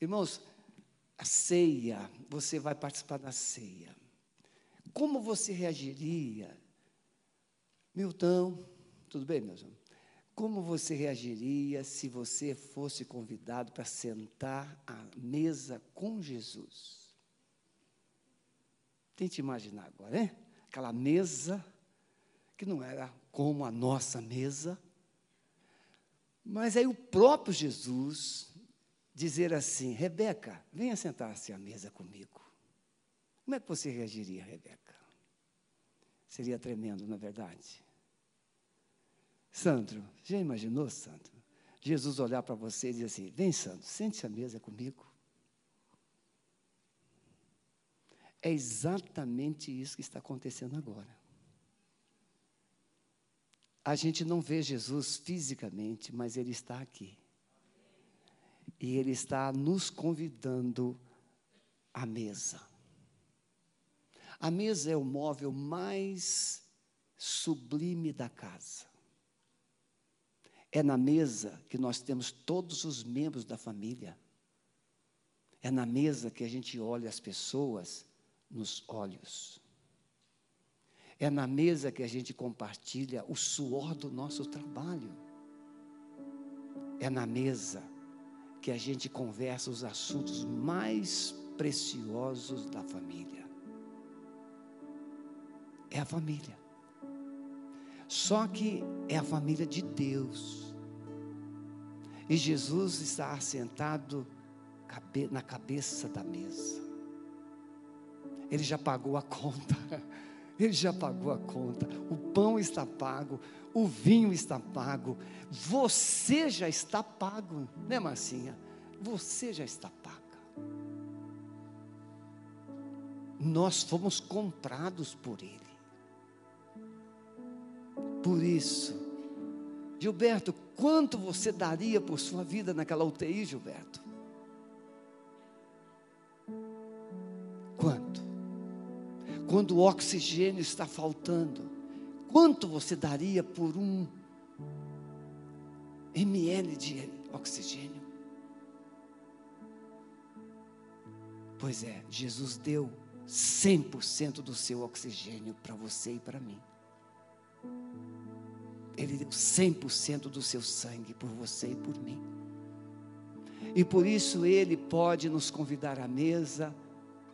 Irmãos, a ceia, você vai participar da ceia. Como você reagiria? Milton, tudo bem, meus irmãos? Como você reagiria se você fosse convidado para sentar à mesa com Jesus? Tente imaginar agora, hein? Aquela mesa que não era como a nossa mesa, mas aí o próprio Jesus dizer assim: Rebeca, venha sentar-se à mesa comigo. Como é que você reagiria, Rebeca? Seria tremendo, na é verdade. Sandro, já imaginou, Sandro? Jesus olhar para você e dizer assim: Vem, Sandro, sente-se à mesa comigo. É exatamente isso que está acontecendo agora. A gente não vê Jesus fisicamente, mas Ele está aqui. E Ele está nos convidando à mesa. A mesa é o móvel mais sublime da casa. É na mesa que nós temos todos os membros da família. É na mesa que a gente olha as pessoas nos olhos. É na mesa que a gente compartilha o suor do nosso trabalho. É na mesa que a gente conversa os assuntos mais preciosos da família. É a família. Só que é a família de Deus. E Jesus está assentado na cabeça da mesa. Ele já pagou a conta. Ele já pagou a conta. O pão está pago, o vinho está pago. Você já está pago, né, Marcinha? Você já está paga. Nós fomos comprados por Ele. Por isso, Gilberto, quanto você daria por sua vida naquela UTI, Gilberto? quando o oxigênio está faltando, quanto você daria por um ml de oxigênio? Pois é, Jesus deu 100% do seu oxigênio para você e para mim. Ele deu 100% do seu sangue por você e por mim. E por isso ele pode nos convidar à mesa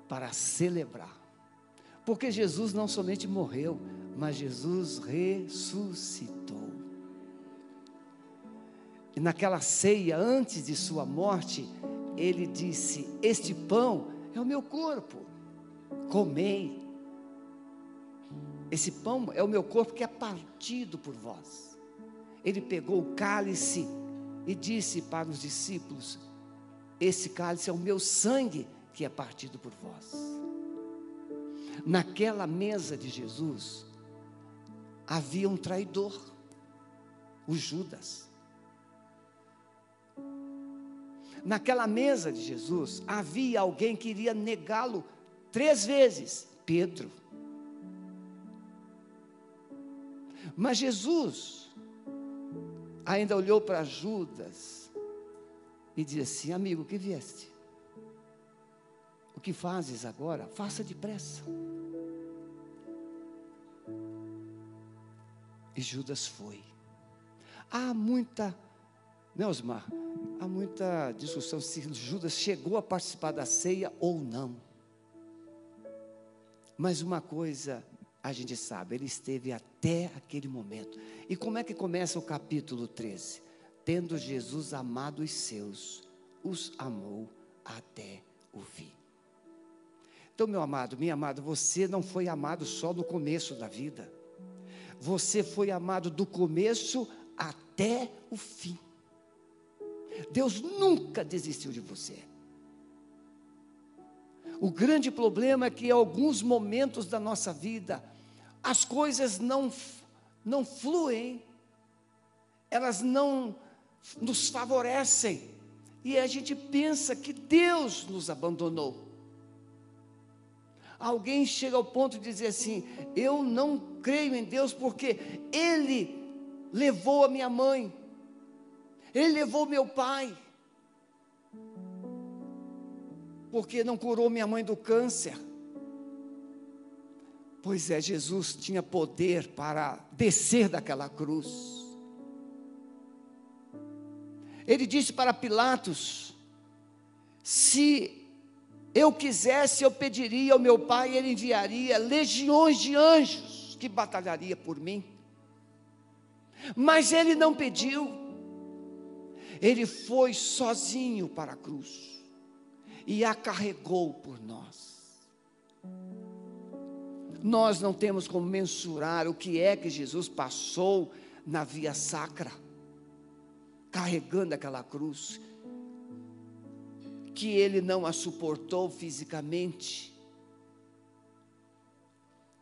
para celebrar. Porque Jesus não somente morreu, mas Jesus ressuscitou. E naquela ceia, antes de sua morte, ele disse: Este pão é o meu corpo, comei. Esse pão é o meu corpo que é partido por vós. Ele pegou o cálice e disse para os discípulos: Esse cálice é o meu sangue que é partido por vós. Naquela mesa de Jesus, havia um traidor, o Judas. Naquela mesa de Jesus, havia alguém que iria negá-lo três vezes: Pedro. Mas Jesus ainda olhou para Judas e disse assim: Amigo, que vieste? O que fazes agora? Faça depressa. E Judas foi. Há muita, né, Osmar? Há muita discussão se Judas chegou a participar da ceia ou não. Mas uma coisa a gente sabe, ele esteve até aquele momento. E como é que começa o capítulo 13? Tendo Jesus amado os seus, os amou até o fim. Então, meu amado, minha amada, você não foi amado só no começo da vida. Você foi amado do começo até o fim. Deus nunca desistiu de você. O grande problema é que em alguns momentos da nossa vida, as coisas não, não fluem, elas não nos favorecem, e a gente pensa que Deus nos abandonou. Alguém chega ao ponto de dizer assim: Eu não creio em Deus porque Ele levou a minha mãe, Ele levou meu pai. porque não curou minha mãe do câncer. Pois é, Jesus tinha poder para descer daquela cruz. Ele disse para Pilatos: se eu quisesse, eu pediria ao meu pai, ele enviaria legiões de anjos que batalharia por mim. Mas ele não pediu. Ele foi sozinho para a cruz e a carregou por nós. Nós não temos como mensurar o que é que Jesus passou na via sacra, carregando aquela cruz, que ele não a suportou fisicamente,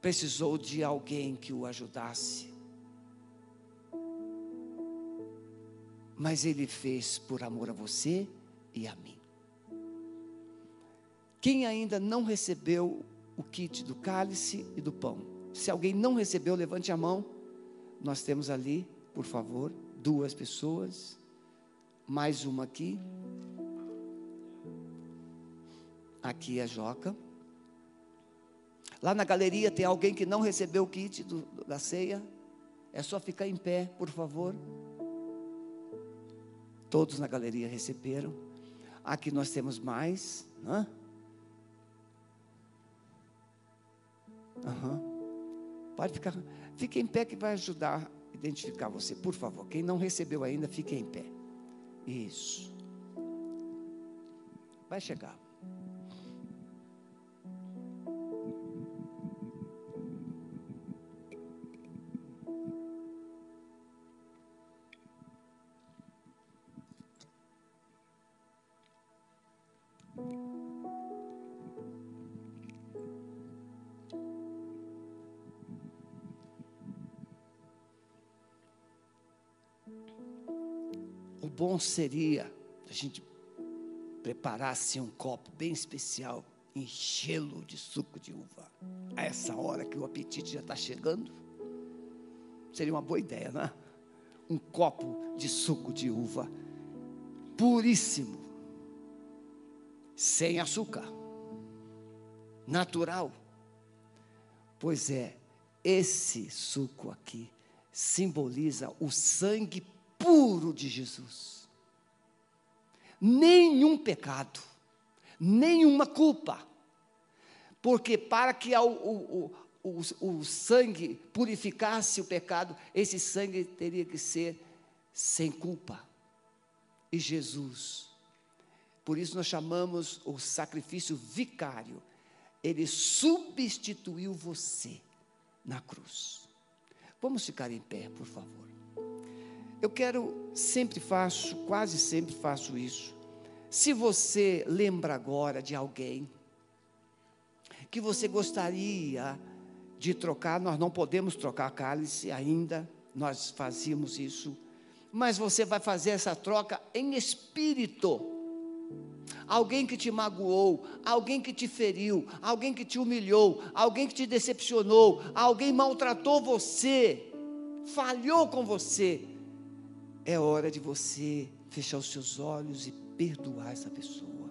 precisou de alguém que o ajudasse. Mas ele fez por amor a você e a mim. Quem ainda não recebeu o kit do cálice e do pão? Se alguém não recebeu, levante a mão. Nós temos ali, por favor, duas pessoas. Mais uma aqui. Aqui é a Joca. Lá na galeria tem alguém que não recebeu o kit do, da ceia. É só ficar em pé, por favor. Todos na galeria receberam. Aqui nós temos mais. Né? Uhum. Pode ficar. Fique em pé que vai ajudar a identificar você, por favor. Quem não recebeu ainda, fique em pé. Isso. Vai chegar. Bom seria a gente preparasse um copo bem especial, enchê-lo de suco de uva. A essa hora que o apetite já está chegando. Seria uma boa ideia, não é? Um copo de suco de uva puríssimo, sem açúcar, natural. Pois é, esse suco aqui simboliza o sangue puro de Jesus nenhum pecado, nenhuma culpa. Porque para que o, o, o, o, sangue purificasse o pecado, esse sangue teria que ser sem culpa. E Jesus, por isso nós chamamos o sacrifício vicário, ele substituiu você na cruz. Vamos ficar em pé, por favor. Eu quero, sempre faço, quase sempre faço isso. Se você lembra agora de alguém que você gostaria de trocar, nós não podemos trocar cálice ainda, nós fazíamos isso, mas você vai fazer essa troca em espírito. Alguém que te magoou, alguém que te feriu, alguém que te humilhou, alguém que te decepcionou, alguém maltratou você, falhou com você é hora de você fechar os seus olhos e perdoar essa pessoa.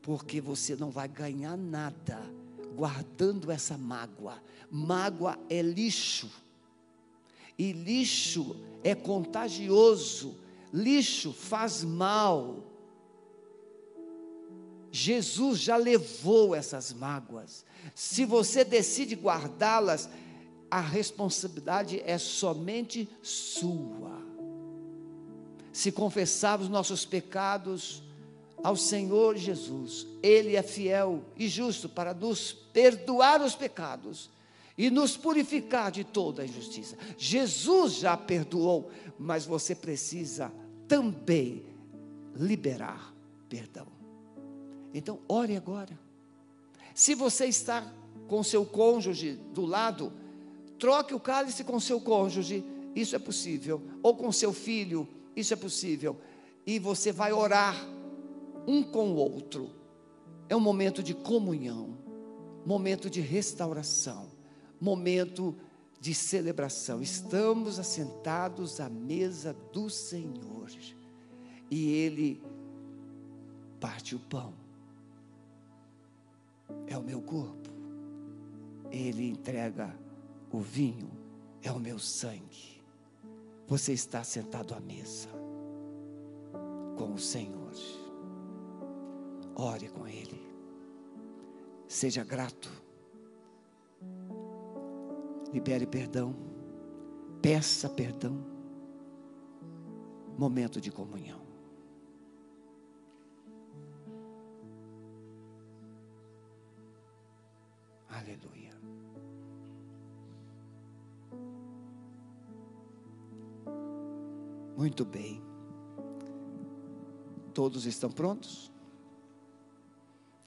Porque você não vai ganhar nada guardando essa mágoa. Mágoa é lixo. E lixo é contagioso. Lixo faz mal. Jesus já levou essas mágoas. Se você decide guardá-las, a responsabilidade é somente sua. Se confessarmos nossos pecados ao Senhor Jesus, Ele é fiel e justo para nos perdoar os pecados e nos purificar de toda a injustiça. Jesus já perdoou, mas você precisa também liberar perdão. Então, ore agora. Se você está com seu cônjuge do lado, Troque o cálice com seu cônjuge, isso é possível. Ou com seu filho, isso é possível. E você vai orar um com o outro. É um momento de comunhão, momento de restauração, momento de celebração. Estamos assentados à mesa do Senhor. E Ele parte o pão. É o meu corpo. Ele entrega o vinho, é o meu sangue. Você está sentado à mesa com o Senhor. Ore com Ele. Seja grato. Libere perdão. Peça perdão. Momento de comunhão. Aleluia. Muito bem. Todos estão prontos?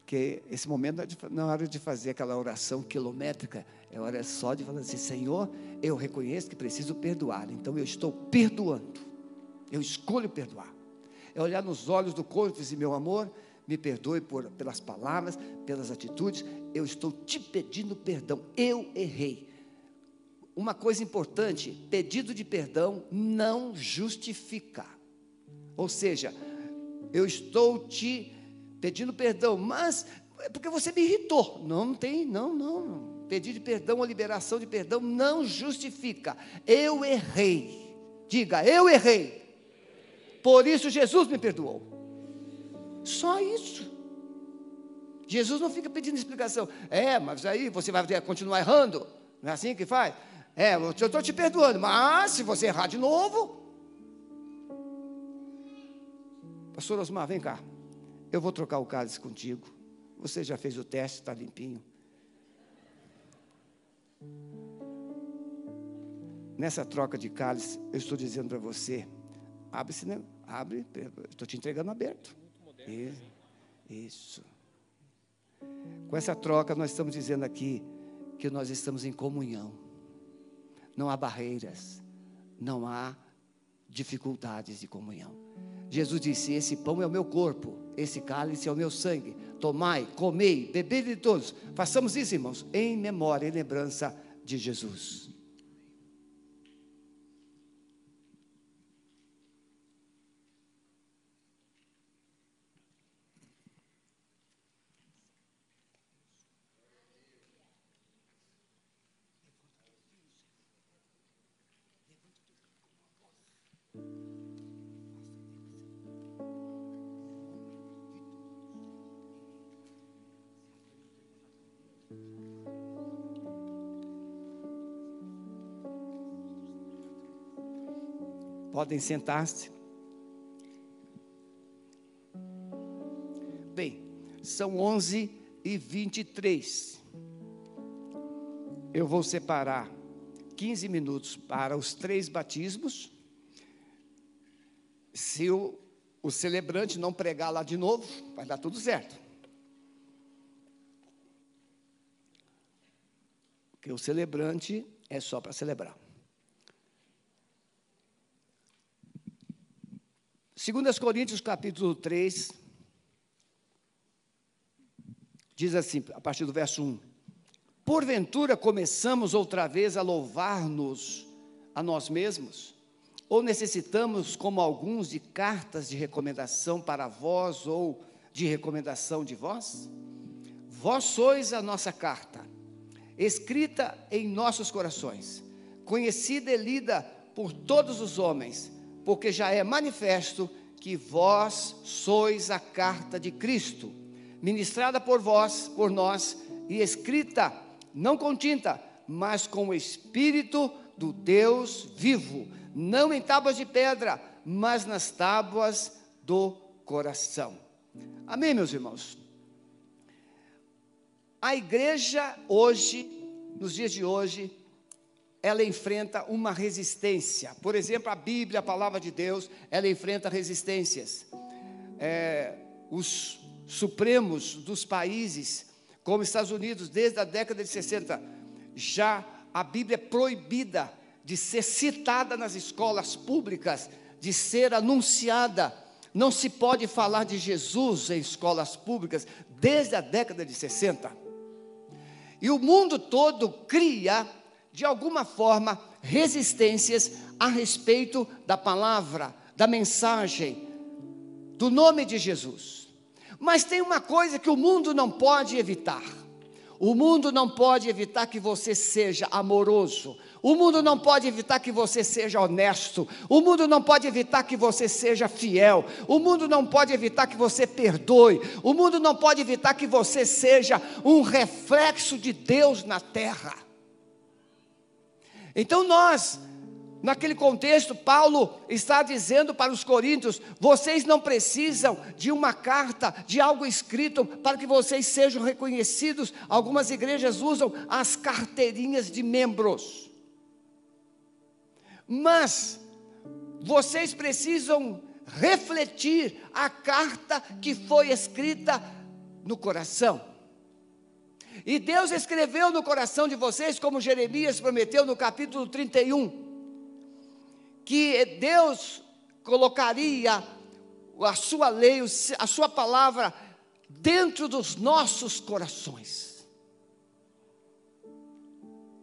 Porque esse momento não é hora de fazer aquela oração quilométrica, é hora só de falar assim: Senhor, eu reconheço que preciso perdoar, então eu estou perdoando, eu escolho perdoar. É olhar nos olhos do corpo e dizer: Meu amor, me perdoe por, pelas palavras, pelas atitudes, eu estou te pedindo perdão, eu errei. Uma coisa importante: pedido de perdão não justifica. Ou seja, eu estou te pedindo perdão, mas é porque você me irritou. Não, não tem, não, não. Pedir de perdão ou liberação de perdão não justifica. Eu errei. Diga, eu errei. Por isso Jesus me perdoou. Só isso. Jesus não fica pedindo explicação. É, mas aí você vai continuar errando. Não é assim que faz? É, eu estou te perdoando, mas se você errar de novo. Pastor Osmar, vem cá. Eu vou trocar o cálice contigo. Você já fez o teste, está limpinho. Nessa troca de cálice, eu estou dizendo para você: abre-se, né? abre, estou te entregando aberto. Isso. Isso. Com essa troca, nós estamos dizendo aqui que nós estamos em comunhão. Não há barreiras, não há dificuldades de comunhão. Jesus disse: Esse pão é o meu corpo, esse cálice é o meu sangue. Tomai, comei, bebei de todos. Façamos isso, irmãos, em memória e lembrança de Jesus. Podem sentar-se. Bem, são 11 e 23. Eu vou separar 15 minutos para os três batismos. Se o, o celebrante não pregar lá de novo, vai dar tudo certo. Porque o celebrante é só para celebrar. 2 Coríntios capítulo 3, diz assim, a partir do verso 1: Porventura começamos outra vez a louvar-nos a nós mesmos? Ou necessitamos, como alguns, de cartas de recomendação para vós ou de recomendação de vós? Vós sois a nossa carta, escrita em nossos corações, conhecida e lida por todos os homens porque já é manifesto que vós sois a carta de Cristo, ministrada por vós, por nós, e escrita, não com tinta, mas com o Espírito do Deus vivo, não em tábuas de pedra, mas nas tábuas do coração. Amém, meus irmãos? A igreja hoje, nos dias de hoje, ela enfrenta uma resistência. Por exemplo, a Bíblia, a palavra de Deus, ela enfrenta resistências. É, os supremos dos países, como Estados Unidos, desde a década de 60, já a Bíblia é proibida de ser citada nas escolas públicas, de ser anunciada. Não se pode falar de Jesus em escolas públicas desde a década de 60. E o mundo todo cria de alguma forma, resistências a respeito da palavra, da mensagem, do nome de Jesus. Mas tem uma coisa que o mundo não pode evitar. O mundo não pode evitar que você seja amoroso. O mundo não pode evitar que você seja honesto. O mundo não pode evitar que você seja fiel. O mundo não pode evitar que você perdoe. O mundo não pode evitar que você seja um reflexo de Deus na terra. Então nós Naquele contexto, Paulo está dizendo para os coríntios: vocês não precisam de uma carta, de algo escrito, para que vocês sejam reconhecidos. Algumas igrejas usam as carteirinhas de membros. Mas vocês precisam refletir a carta que foi escrita no coração. E Deus escreveu no coração de vocês, como Jeremias prometeu no capítulo 31 que Deus colocaria a sua lei, a sua palavra dentro dos nossos corações.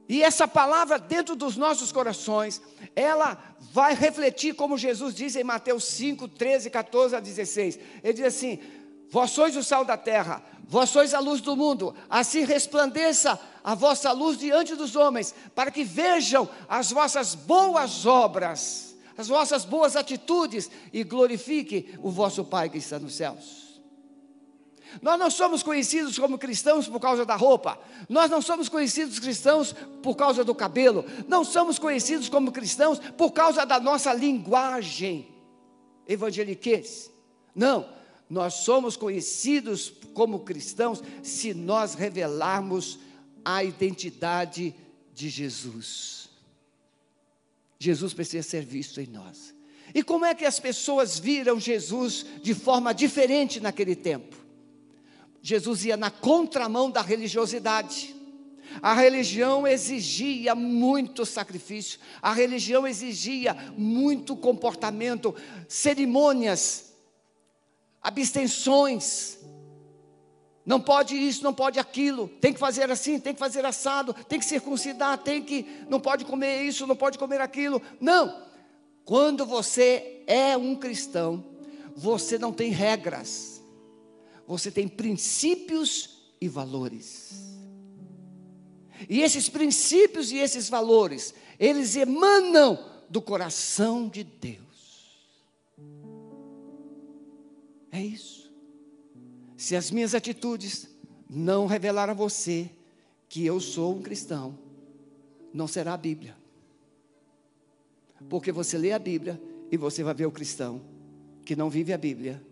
E essa palavra dentro dos nossos corações, ela vai refletir, como Jesus diz em Mateus 5, 13, 14 a 16. Ele diz assim: Vós sois o sal da terra, vós sois a luz do mundo, assim resplandeça a vossa luz diante dos homens, para que vejam as vossas boas obras, as vossas boas atitudes e glorifique o vosso Pai que está nos céus. Nós não somos conhecidos como cristãos por causa da roupa, nós não somos conhecidos cristãos por causa do cabelo, não somos conhecidos como cristãos por causa da nossa linguagem. Evangeliquez. Não, nós somos conhecidos como cristãos se nós revelarmos a identidade de Jesus. Jesus precisa ser visto em nós. E como é que as pessoas viram Jesus de forma diferente naquele tempo? Jesus ia na contramão da religiosidade. A religião exigia muito sacrifício, a religião exigia muito comportamento, cerimônias, abstenções, não pode isso, não pode aquilo, tem que fazer assim, tem que fazer assado, tem que circuncidar, tem que, não pode comer isso, não pode comer aquilo. Não. Quando você é um cristão, você não tem regras. Você tem princípios e valores. E esses princípios e esses valores, eles emanam do coração de Deus. É isso. Se as minhas atitudes não revelar a você que eu sou um cristão, não será a Bíblia. Porque você lê a Bíblia e você vai ver o cristão que não vive a Bíblia,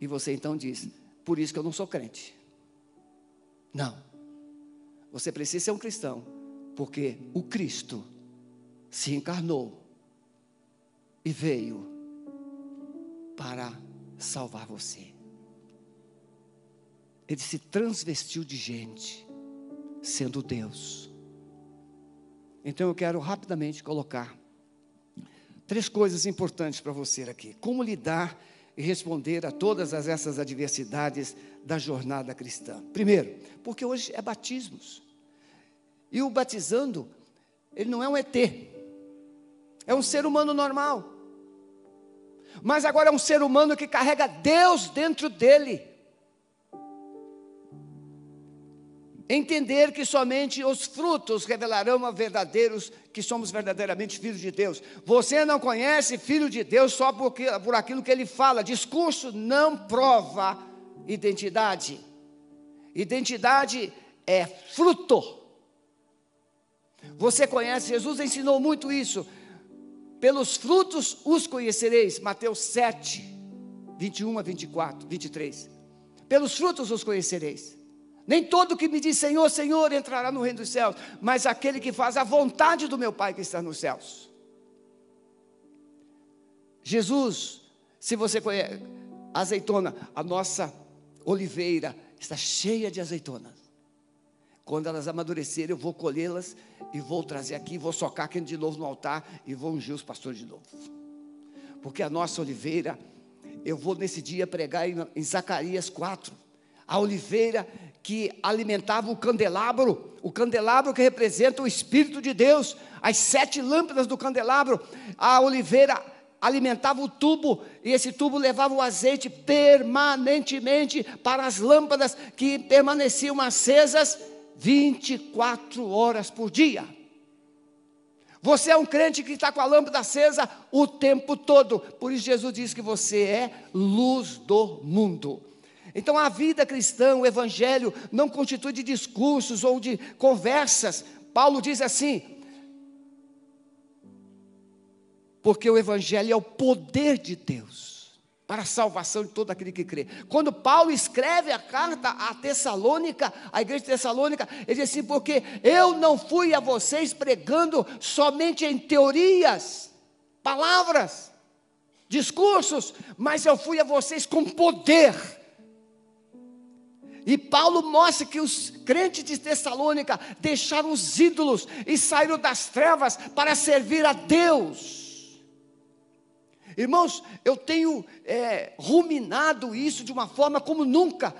e você então diz: por isso que eu não sou crente. Não. Você precisa ser um cristão, porque o Cristo se encarnou e veio para salvar você. Ele se transvestiu de gente, sendo Deus. Então eu quero rapidamente colocar três coisas importantes para você aqui. Como lidar e responder a todas essas adversidades da jornada cristã. Primeiro, porque hoje é batismos. E o batizando, ele não é um ET. É um ser humano normal. Mas agora é um ser humano que carrega Deus dentro dele. Entender que somente os frutos revelarão a verdadeiros que somos verdadeiramente filhos de Deus. Você não conhece filho de Deus só porque, por aquilo que ele fala. Discurso não prova identidade. Identidade é fruto. Você conhece, Jesus ensinou muito isso. Pelos frutos os conhecereis. Mateus 7, 21 a 24, 23. Pelos frutos os conhecereis. Nem todo que me diz Senhor, Senhor entrará no reino dos céus, mas aquele que faz a vontade do meu Pai que está nos céus. Jesus, se você conhece, azeitona, a nossa oliveira está cheia de azeitonas. Quando elas amadurecerem, eu vou colhê-las e vou trazer aqui, vou socar aqui de novo no altar e vou ungir os pastores de novo. Porque a nossa oliveira, eu vou nesse dia pregar em, em Zacarias 4. A oliveira que alimentava o candelabro, o candelabro que representa o Espírito de Deus, as sete lâmpadas do candelabro, a oliveira alimentava o tubo, e esse tubo levava o azeite permanentemente para as lâmpadas que permaneciam acesas 24 horas por dia. Você é um crente que está com a lâmpada acesa o tempo todo. Por isso Jesus diz que você é luz do mundo. Então a vida cristã, o evangelho, não constitui de discursos ou de conversas. Paulo diz assim: porque o Evangelho é o poder de Deus para a salvação de todo aquele que crê. Quando Paulo escreve a carta a Tessalônica, a igreja de Tessalônica, ele diz assim: porque eu não fui a vocês pregando somente em teorias, palavras, discursos, mas eu fui a vocês com poder. E Paulo mostra que os crentes de Tessalônica deixaram os ídolos e saíram das trevas para servir a Deus. Irmãos, eu tenho é, ruminado isso de uma forma como nunca.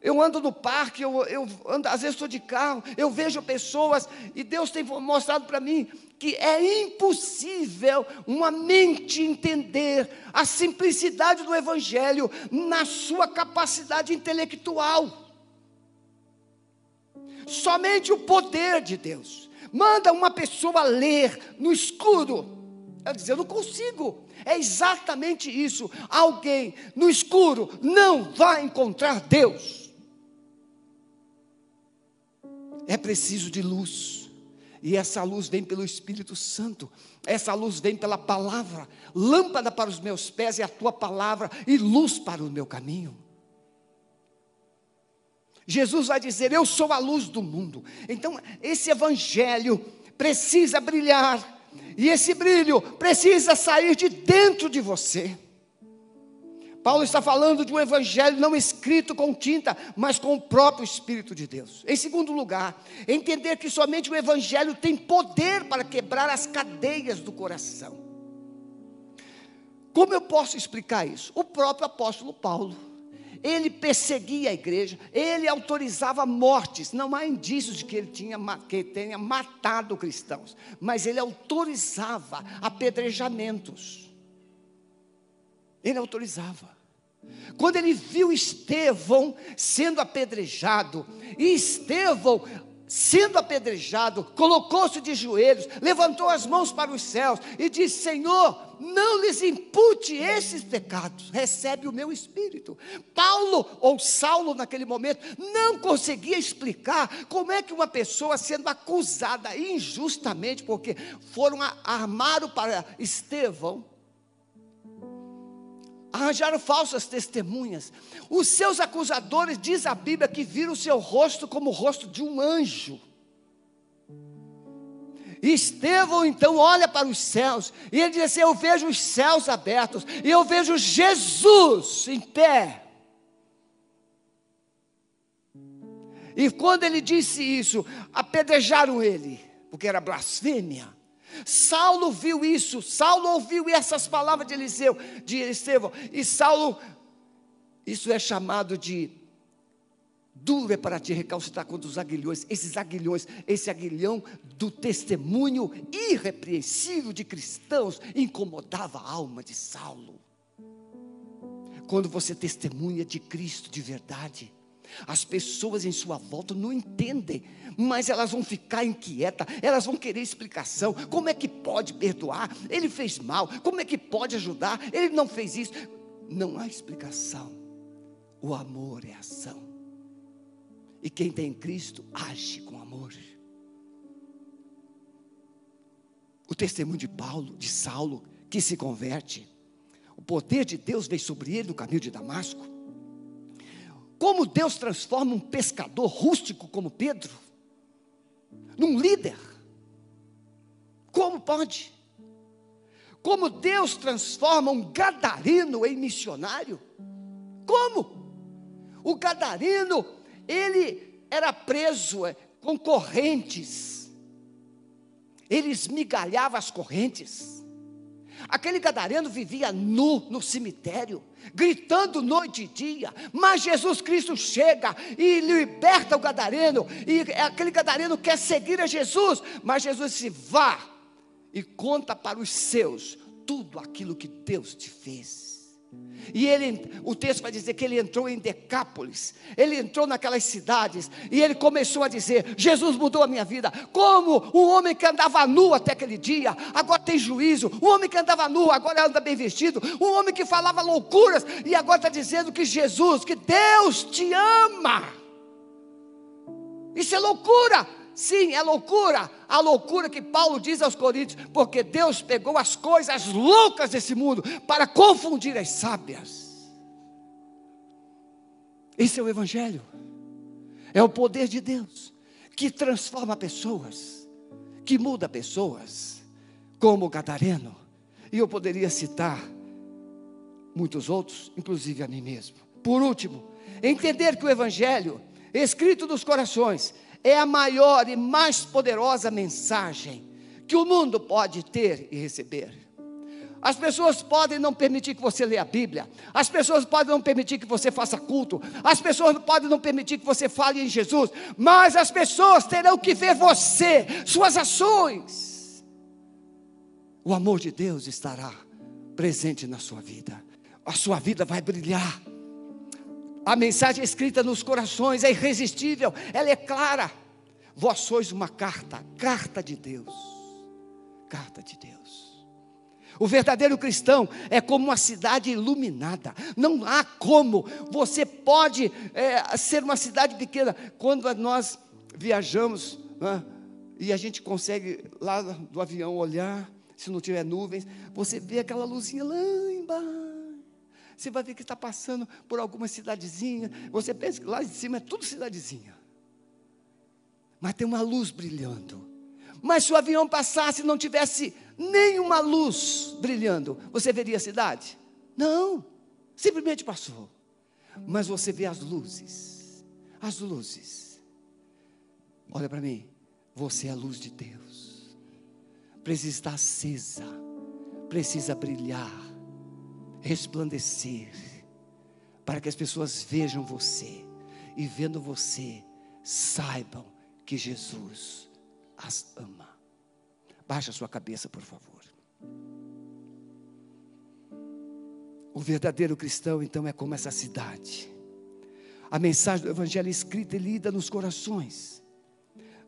Eu ando no parque, eu, eu ando, às vezes estou de carro, eu vejo pessoas, e Deus tem mostrado para mim que é impossível uma mente entender a simplicidade do Evangelho na sua capacidade intelectual. Somente o poder de Deus. Manda uma pessoa ler no escuro. Ela diz: Eu não consigo. É exatamente isso. Alguém no escuro não vai encontrar Deus. É preciso de luz. E essa luz vem pelo Espírito Santo. Essa luz vem pela palavra. Lâmpada para os meus pés é a tua palavra e luz para o meu caminho. Jesus vai dizer: Eu sou a luz do mundo. Então, esse evangelho precisa brilhar e esse brilho precisa sair de dentro de você. Paulo está falando de um evangelho não escrito com tinta, mas com o próprio Espírito de Deus. Em segundo lugar, entender que somente o evangelho tem poder para quebrar as cadeias do coração. Como eu posso explicar isso? O próprio apóstolo Paulo ele perseguia a igreja, ele autorizava mortes. Não há indícios de que ele tinha, que tenha matado cristãos, mas ele autorizava apedrejamentos. Ele autorizava. Quando ele viu Estevão sendo apedrejado, e Estevão sendo apedrejado, colocou-se de joelhos, levantou as mãos para os céus e disse: Senhor, não lhes impute esses pecados, recebe o meu espírito. Paulo, ou Saulo naquele momento, não conseguia explicar como é que uma pessoa sendo acusada injustamente, porque foram armaram para Estevão, arranjaram falsas testemunhas. Os seus acusadores, diz a Bíblia, que viram o seu rosto como o rosto de um anjo. Estevão então olha para os céus e ele diz assim: Eu vejo os céus abertos e eu vejo Jesus em pé. E quando ele disse isso, apedrejaram ele, porque era blasfêmia. Saulo viu isso, Saulo ouviu essas palavras de Eliseu, de Estevão, e Saulo, isso é chamado de duro é para te recalcitrar contra os aguilhões, esses aguilhões, esse aguilhão do testemunho irrepreensível de cristãos incomodava a alma de Saulo. Quando você testemunha de Cristo de verdade, as pessoas em sua volta não entendem, mas elas vão ficar inquietas, elas vão querer explicação. Como é que pode perdoar? Ele fez mal, como é que pode ajudar? Ele não fez isso. Não há explicação. O amor é ação. E quem tem Cristo age com amor. O testemunho de Paulo, de Saulo, que se converte. O poder de Deus veio sobre ele no caminho de Damasco. Como Deus transforma um pescador rústico como Pedro num líder? Como pode? Como Deus transforma um gadareno em missionário? Como? O gadareno, ele era preso é, com correntes, ele esmigalhava as correntes. Aquele gadareno vivia nu no cemitério, gritando noite e dia, mas Jesus Cristo chega e liberta o gadareno, e aquele gadareno quer seguir a Jesus, mas Jesus se vá e conta para os seus tudo aquilo que Deus te fez. E ele, o texto vai dizer que ele entrou em Decápolis, ele entrou naquelas cidades e ele começou a dizer: Jesus mudou a minha vida. Como um homem que andava nu até aquele dia, agora tem juízo. Um homem que andava nu, agora anda bem vestido. Um homem que falava loucuras e agora está dizendo que Jesus, que Deus te ama. Isso é loucura. Sim, é loucura, a loucura que Paulo diz aos Coríntios, porque Deus pegou as coisas loucas desse mundo para confundir as sábias. Esse é o Evangelho, é o poder de Deus que transforma pessoas, que muda pessoas, como o Gadareno, e eu poderia citar muitos outros, inclusive a mim mesmo. Por último, entender que o Evangelho, escrito nos corações, é a maior e mais poderosa mensagem que o mundo pode ter e receber. As pessoas podem não permitir que você leia a Bíblia, as pessoas podem não permitir que você faça culto, as pessoas podem não permitir que você fale em Jesus, mas as pessoas terão que ver você, suas ações. O amor de Deus estará presente na sua vida, a sua vida vai brilhar a mensagem escrita nos corações é irresistível, ela é clara. Vós sois uma carta, carta de Deus. Carta de Deus. O verdadeiro cristão é como uma cidade iluminada. Não há como. Você pode é, ser uma cidade pequena. Quando nós viajamos né, e a gente consegue lá do avião olhar, se não tiver nuvens, você vê aquela luzinha lá embaixo você vai ver que está passando por alguma cidadezinha. Você pensa que lá de cima é tudo cidadezinha. Mas tem uma luz brilhando. Mas se o avião passasse e não tivesse nenhuma luz brilhando, você veria a cidade? Não, simplesmente passou. Mas você vê as luzes, as luzes. Olha para mim, você é a luz de Deus. Precisa estar acesa, precisa brilhar resplandecer, para que as pessoas vejam você e vendo você, saibam que Jesus as ama. Baixa sua cabeça, por favor. O verdadeiro cristão, então, é como essa cidade. A mensagem do Evangelho é escrita e lida nos corações.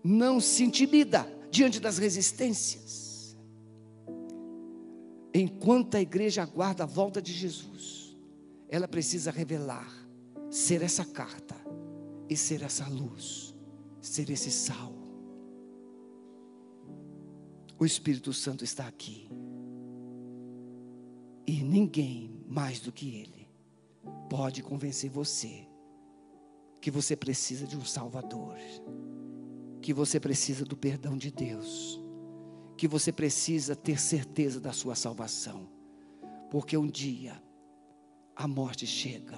Não se intimida diante das resistências enquanto a igreja aguarda a volta de Jesus, ela precisa revelar, ser essa carta e ser essa luz, ser esse sal. O Espírito Santo está aqui. E ninguém mais do que Ele pode convencer você que você precisa de um Salvador, que você precisa do perdão de Deus que você precisa ter certeza da sua salvação, porque um dia a morte chega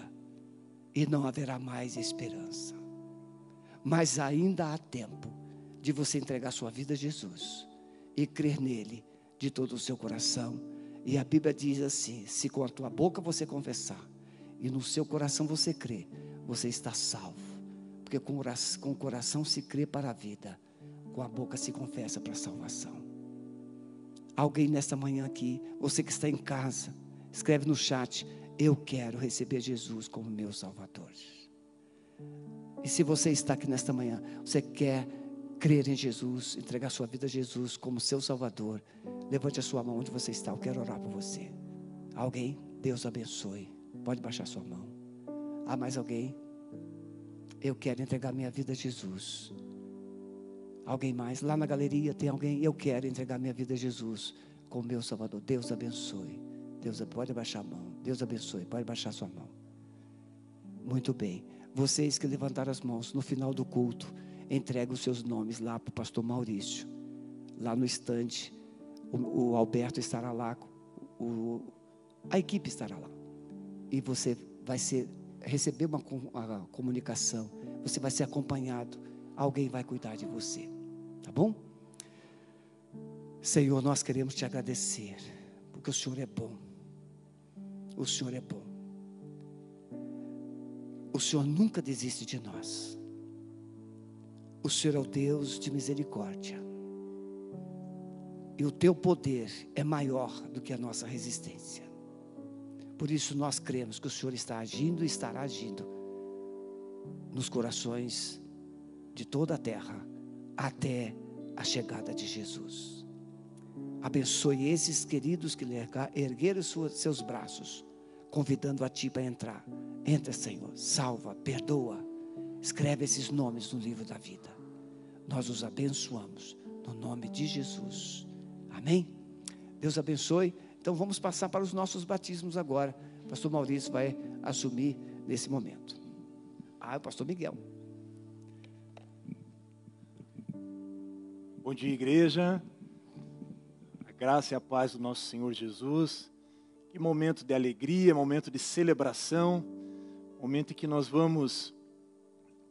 e não haverá mais esperança. Mas ainda há tempo de você entregar sua vida a Jesus e crer nele de todo o seu coração. E a Bíblia diz assim: se com a tua boca você confessar e no seu coração você crer, você está salvo. Porque com o coração se crê para a vida, com a boca se confessa para a salvação. Alguém nesta manhã aqui, você que está em casa, escreve no chat: Eu quero receber Jesus como meu Salvador. E se você está aqui nesta manhã, você quer crer em Jesus, entregar sua vida a Jesus como seu Salvador, levante a sua mão onde você está. Eu quero orar por você. Alguém? Deus abençoe. Pode baixar sua mão. Há mais alguém? Eu quero entregar minha vida a Jesus. Alguém mais? Lá na galeria tem alguém? Eu quero entregar minha vida a Jesus como meu Salvador. Deus abençoe. Deus pode baixar a mão. Deus abençoe. Pode baixar sua mão. Muito bem. Vocês que levantaram as mãos no final do culto, entreguem os seus nomes lá para o pastor Maurício. Lá no estande. O, o Alberto estará lá. O, a equipe estará lá. E você vai ser, receber uma, uma comunicação. Você vai ser acompanhado. Alguém vai cuidar de você. Tá bom? Senhor, nós queremos te agradecer, porque o Senhor é bom. O Senhor é bom. O Senhor nunca desiste de nós. O Senhor é o Deus de misericórdia. E o teu poder é maior do que a nossa resistência. Por isso nós cremos que o Senhor está agindo e estará agindo nos corações de toda a terra até a chegada de Jesus. Abençoe esses queridos que ergueram seus braços, convidando a Ti para entrar. Entra, Senhor, salva, perdoa, escreve esses nomes no livro da vida. Nós os abençoamos no nome de Jesus. Amém? Deus abençoe. Então vamos passar para os nossos batismos agora. Pastor Maurício vai assumir nesse momento. Ah, o pastor Miguel. Bom dia, igreja. A graça e a paz do nosso Senhor Jesus. Que momento de alegria, momento de celebração, momento em que nós vamos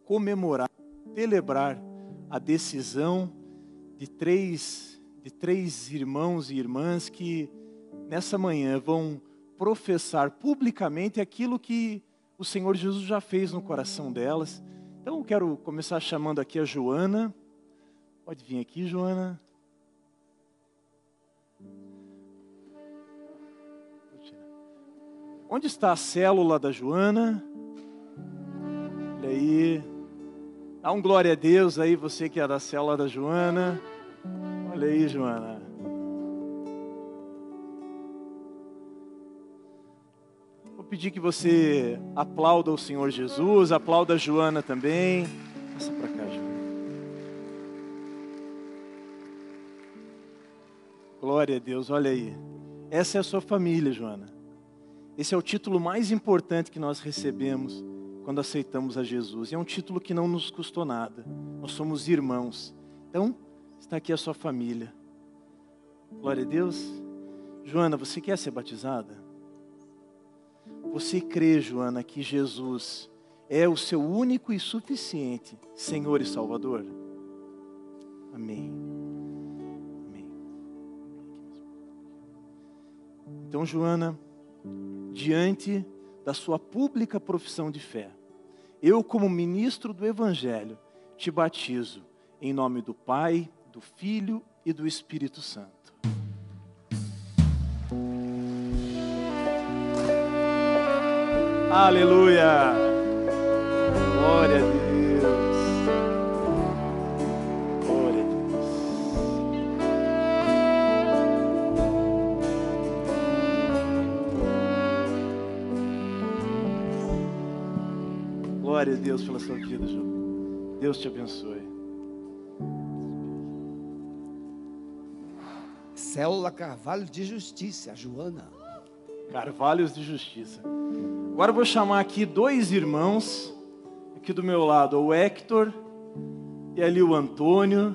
comemorar, celebrar a decisão de três, de três irmãos e irmãs que nessa manhã vão professar publicamente aquilo que o Senhor Jesus já fez no coração delas. Então quero começar chamando aqui a Joana. Pode vir aqui, Joana. Onde está a célula da Joana? Olha aí. Dá um glória a Deus aí, você que é da célula da Joana. Olha aí, Joana. pedir que você aplauda o Senhor Jesus, aplauda a Joana também. Passa para Glória a Deus, olha aí. Essa é a sua família, Joana. Esse é o título mais importante que nós recebemos quando aceitamos a Jesus. E é um título que não nos custou nada. Nós somos irmãos. Então, está aqui a sua família. Glória a Deus. Joana, você quer ser batizada? Você crê, Joana, que Jesus é o seu único e suficiente Senhor e Salvador? Amém. Então, Joana, diante da sua pública profissão de fé, eu, como ministro do Evangelho, te batizo em nome do Pai, do Filho e do Espírito Santo. Aleluia. Glória a Deus. Glória a Deus pela sua vida, Ju. Deus te abençoe. Célula Carvalho de Justiça, Joana. Carvalhos de Justiça. Agora eu vou chamar aqui dois irmãos, aqui do meu lado, o Hector e ali o Antônio.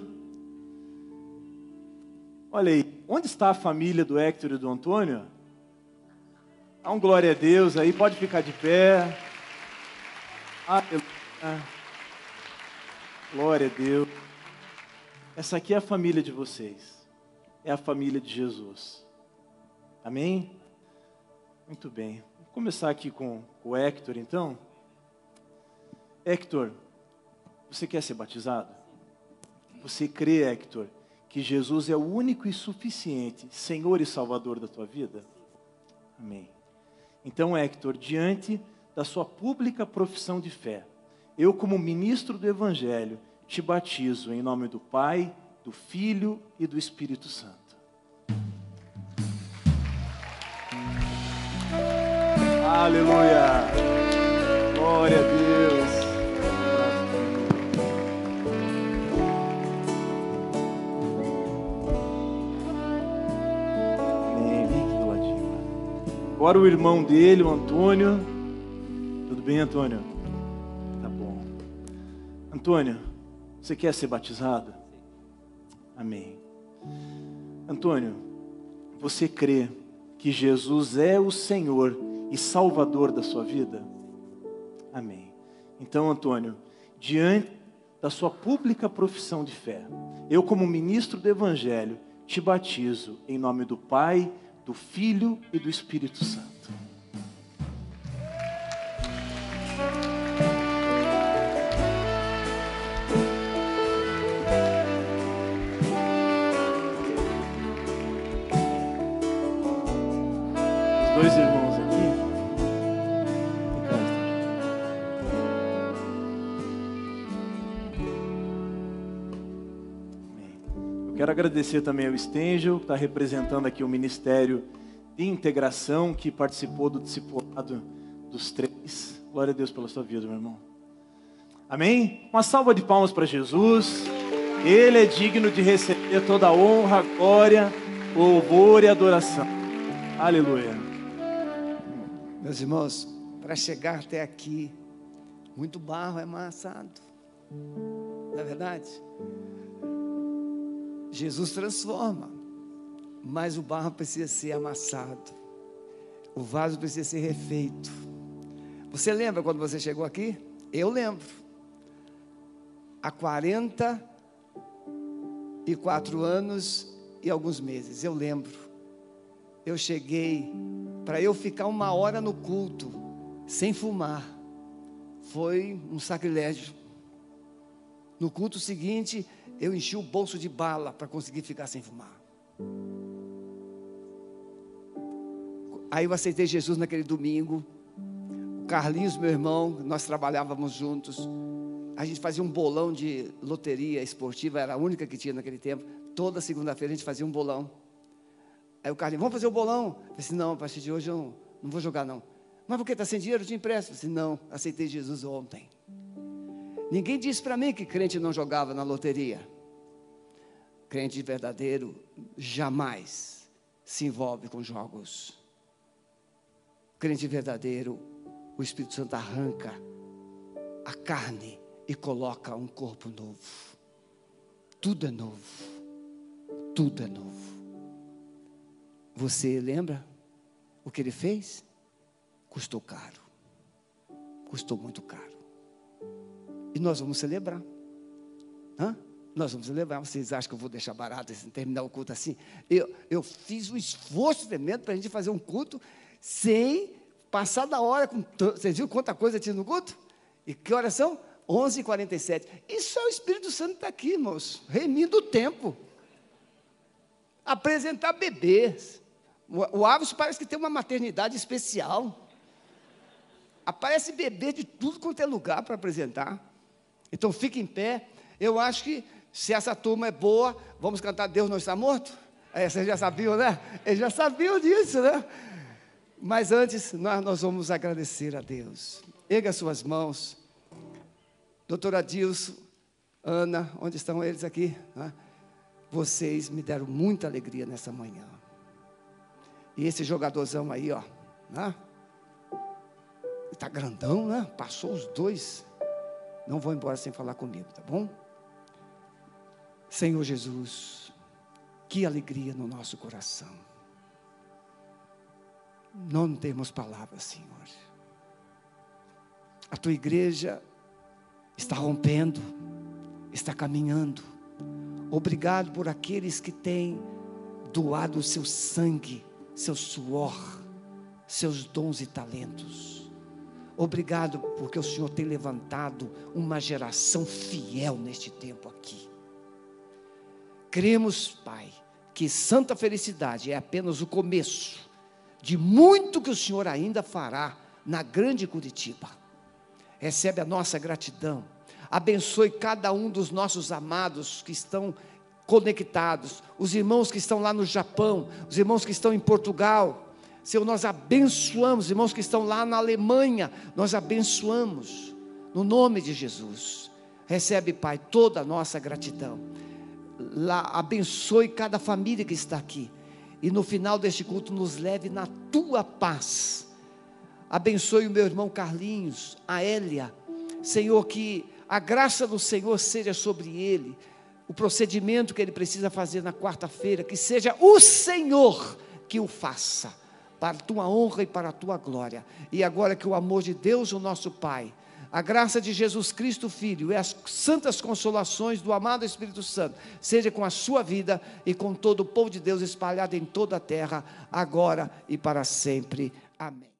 Olha aí, onde está a família do Hector e do Antônio? Dá um glória a Deus aí, pode ficar de pé. Aleluia. Glória a Deus. Essa aqui é a família de vocês. É a família de Jesus. Amém? Muito bem começar aqui com o Hector, então. Hector, você quer ser batizado? Você crê, Hector, que Jesus é o único e suficiente Senhor e Salvador da tua vida? Amém. Então, Hector, diante da sua pública profissão de fé, eu, como ministro do Evangelho, te batizo em nome do Pai, do Filho e do Espírito Santo. Aleluia. Glória a Deus. Agora o irmão dele, o Antônio. Tudo bem, Antônio? Tá bom. Antônio, você quer ser batizado? Amém. Antônio, você crê que Jesus é o Senhor e Salvador da sua vida? Amém. Então, Antônio, diante da sua pública profissão de fé, eu, como ministro do Evangelho, te batizo em nome do Pai, do Filho e do Espírito Santo. Quero agradecer também ao Stengel, que está representando aqui o Ministério de Integração, que participou do discipulado dos três. Glória a Deus pela sua vida, meu irmão. Amém? Uma salva de palmas para Jesus. Ele é digno de receber toda a honra, glória, louvor e adoração. Aleluia. Meus irmãos, para chegar até aqui, muito barro é amassado. Não é verdade? Jesus transforma, mas o barro precisa ser amassado, o vaso precisa ser refeito. Você lembra quando você chegou aqui? Eu lembro. Há 44 anos e alguns meses, eu lembro. Eu cheguei para eu ficar uma hora no culto sem fumar. Foi um sacrilégio. No culto seguinte, eu enchi o bolso de bala para conseguir ficar sem fumar. Aí eu aceitei Jesus naquele domingo. O Carlinhos, meu irmão, nós trabalhávamos juntos. A gente fazia um bolão de loteria esportiva, era a única que tinha naquele tempo. Toda segunda-feira a gente fazia um bolão. Aí o Carlinhos, vamos fazer o bolão? Eu disse, não, a partir de hoje eu não, não vou jogar não. Mas por que está sem dinheiro? Eu te empresto. Eu disse, não, aceitei Jesus ontem. Ninguém disse para mim que crente não jogava na loteria. Crente verdadeiro jamais se envolve com jogos. Crente verdadeiro, o Espírito Santo arranca a carne e coloca um corpo novo. Tudo é novo. Tudo é novo. Você lembra o que ele fez? Custou caro. Custou muito caro. E nós vamos celebrar. Hã? Nós vamos celebrar. Vocês acham que eu vou deixar barato esse, terminar o culto assim? Eu, eu fiz um esforço tremendo para a gente fazer um culto sem passar da hora. Com Vocês viram quanta coisa tinha no culto? E que horas são? 11h47. Isso é o Espírito Santo está aqui, irmãos, remindo o tempo. Apresentar bebês. O, o parece que tem uma maternidade especial. Aparece bebê de tudo quanto é lugar para apresentar. Então fique em pé. Eu acho que se essa turma é boa, vamos cantar Deus não está morto? É, vocês já sabiam, né? Eles já sabiam disso, né? Mas antes, nós, nós vamos agradecer a Deus. Erga suas mãos. Doutora Dilson, Ana, onde estão eles aqui? Né? Vocês me deram muita alegria nessa manhã. E esse jogadorzão aí, ó. Né? Está grandão, né? Passou os dois não vou embora sem falar comigo, tá bom? Senhor Jesus, que alegria no nosso coração. Não temos palavras, Senhor. A tua igreja está rompendo, está caminhando. Obrigado por aqueles que têm doado o seu sangue, seu suor, seus dons e talentos. Obrigado porque o Senhor tem levantado uma geração fiel neste tempo aqui. Cremos, Pai, que santa felicidade é apenas o começo de muito que o Senhor ainda fará na grande Curitiba. Recebe a nossa gratidão. Abençoe cada um dos nossos amados que estão conectados, os irmãos que estão lá no Japão, os irmãos que estão em Portugal, Senhor, nós abençoamos, irmãos que estão lá na Alemanha, nós abençoamos, no nome de Jesus. Recebe, Pai, toda a nossa gratidão. Lá, abençoe cada família que está aqui. E no final deste culto, nos leve na tua paz. Abençoe o meu irmão Carlinhos, a Elia. Senhor, que a graça do Senhor seja sobre ele. O procedimento que ele precisa fazer na quarta-feira, que seja o Senhor que o faça para a tua honra e para a tua glória. E agora que o amor de Deus, o nosso Pai, a graça de Jesus Cristo, Filho, e as santas consolações do amado Espírito Santo, seja com a sua vida e com todo o povo de Deus espalhado em toda a terra, agora e para sempre. Amém.